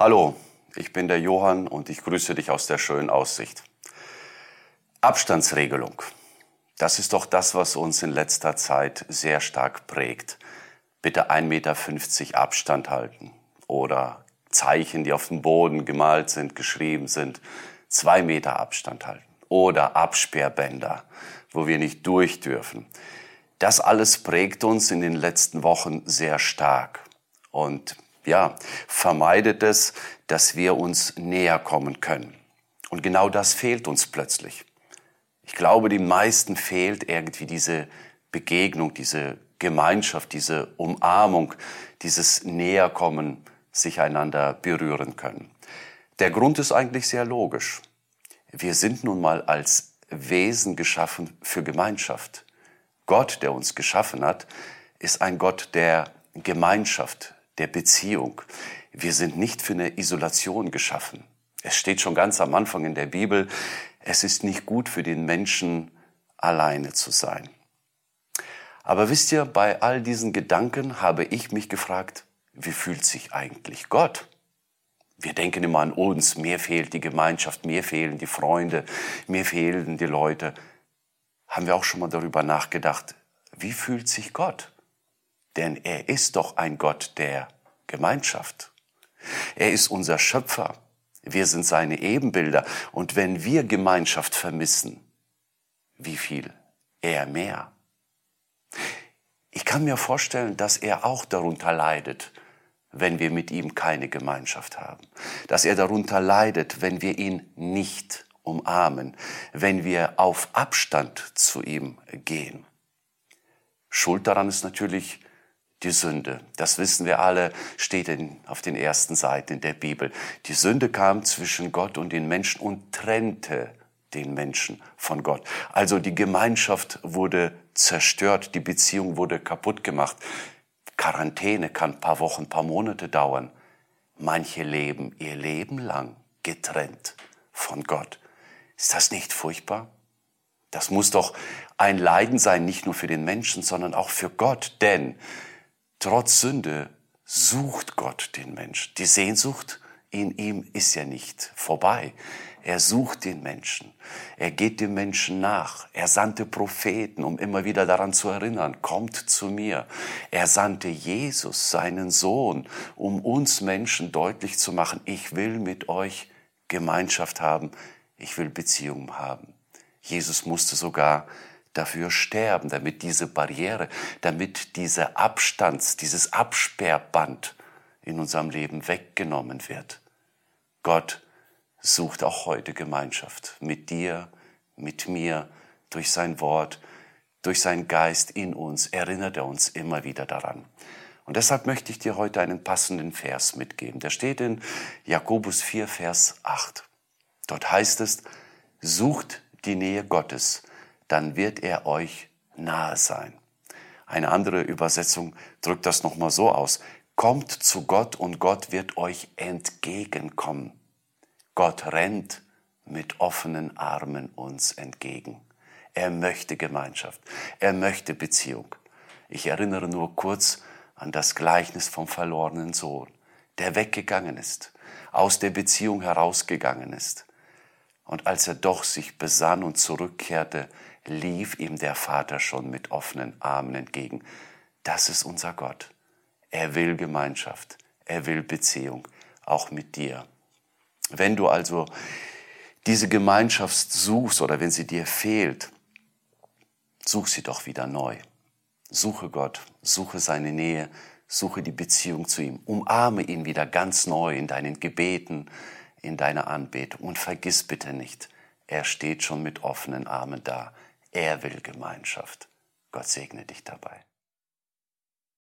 Hallo, ich bin der Johann und ich grüße dich aus der schönen Aussicht. Abstandsregelung. Das ist doch das, was uns in letzter Zeit sehr stark prägt. Bitte 1,50 Meter Abstand halten. Oder Zeichen, die auf dem Boden gemalt sind, geschrieben sind, zwei Meter Abstand halten. Oder Absperrbänder, wo wir nicht durch dürfen. Das alles prägt uns in den letzten Wochen sehr stark. Und ja, vermeidet es, dass wir uns näher kommen können. Und genau das fehlt uns plötzlich. Ich glaube, den meisten fehlt irgendwie diese Begegnung, diese Gemeinschaft, diese Umarmung, dieses Näherkommen, sich einander berühren können. Der Grund ist eigentlich sehr logisch. Wir sind nun mal als Wesen geschaffen für Gemeinschaft. Gott, der uns geschaffen hat, ist ein Gott der Gemeinschaft, der Beziehung. Wir sind nicht für eine Isolation geschaffen. Es steht schon ganz am Anfang in der Bibel, es ist nicht gut für den Menschen, alleine zu sein. Aber wisst ihr, bei all diesen Gedanken habe ich mich gefragt, wie fühlt sich eigentlich Gott? Wir denken immer an uns, mir fehlt die Gemeinschaft, mir fehlen die Freunde, mir fehlen die Leute. Haben wir auch schon mal darüber nachgedacht, wie fühlt sich Gott? Denn er ist doch ein Gott der Gemeinschaft. Er ist unser Schöpfer. Wir sind seine Ebenbilder. Und wenn wir Gemeinschaft vermissen, wie viel? Er mehr. Ich kann mir vorstellen, dass er auch darunter leidet, wenn wir mit ihm keine Gemeinschaft haben. Dass er darunter leidet, wenn wir ihn nicht umarmen, wenn wir auf Abstand zu ihm gehen. Schuld daran ist natürlich die Sünde. Das wissen wir alle, steht in, auf den ersten Seiten der Bibel. Die Sünde kam zwischen Gott und den Menschen und trennte den Menschen von Gott. Also die Gemeinschaft wurde zerstört, die Beziehung wurde kaputt gemacht. Quarantäne kann ein paar Wochen, ein paar Monate dauern. Manche leben ihr Leben lang getrennt von Gott. Ist das nicht furchtbar? Das muss doch ein Leiden sein, nicht nur für den Menschen, sondern auch für Gott. Denn Trotz Sünde sucht Gott den Mensch. Die Sehnsucht in ihm ist ja nicht vorbei. Er sucht den Menschen. Er geht dem Menschen nach. Er sandte Propheten, um immer wieder daran zu erinnern, kommt zu mir. Er sandte Jesus, seinen Sohn, um uns Menschen deutlich zu machen, ich will mit euch Gemeinschaft haben. Ich will Beziehungen haben. Jesus musste sogar dafür sterben, damit diese Barriere, damit dieser Abstands, dieses Absperrband in unserem Leben weggenommen wird. Gott sucht auch heute Gemeinschaft mit dir, mit mir, durch sein Wort, durch seinen Geist in uns, erinnert er uns immer wieder daran. Und deshalb möchte ich dir heute einen passenden Vers mitgeben. Der steht in Jakobus 4, Vers 8. Dort heißt es, sucht die Nähe Gottes, dann wird er euch nahe sein. Eine andere Übersetzung drückt das nochmal so aus. Kommt zu Gott und Gott wird euch entgegenkommen. Gott rennt mit offenen Armen uns entgegen. Er möchte Gemeinschaft. Er möchte Beziehung. Ich erinnere nur kurz an das Gleichnis vom verlorenen Sohn, der weggegangen ist, aus der Beziehung herausgegangen ist. Und als er doch sich besann und zurückkehrte, lief ihm der Vater schon mit offenen Armen entgegen. Das ist unser Gott. Er will Gemeinschaft, er will Beziehung, auch mit dir. Wenn du also diese Gemeinschaft suchst oder wenn sie dir fehlt, such sie doch wieder neu. Suche Gott, suche seine Nähe, suche die Beziehung zu ihm, umarme ihn wieder ganz neu in deinen Gebeten, in deiner Anbetung und vergiss bitte nicht, er steht schon mit offenen Armen da. Er will Gemeinschaft. Gott segne dich dabei.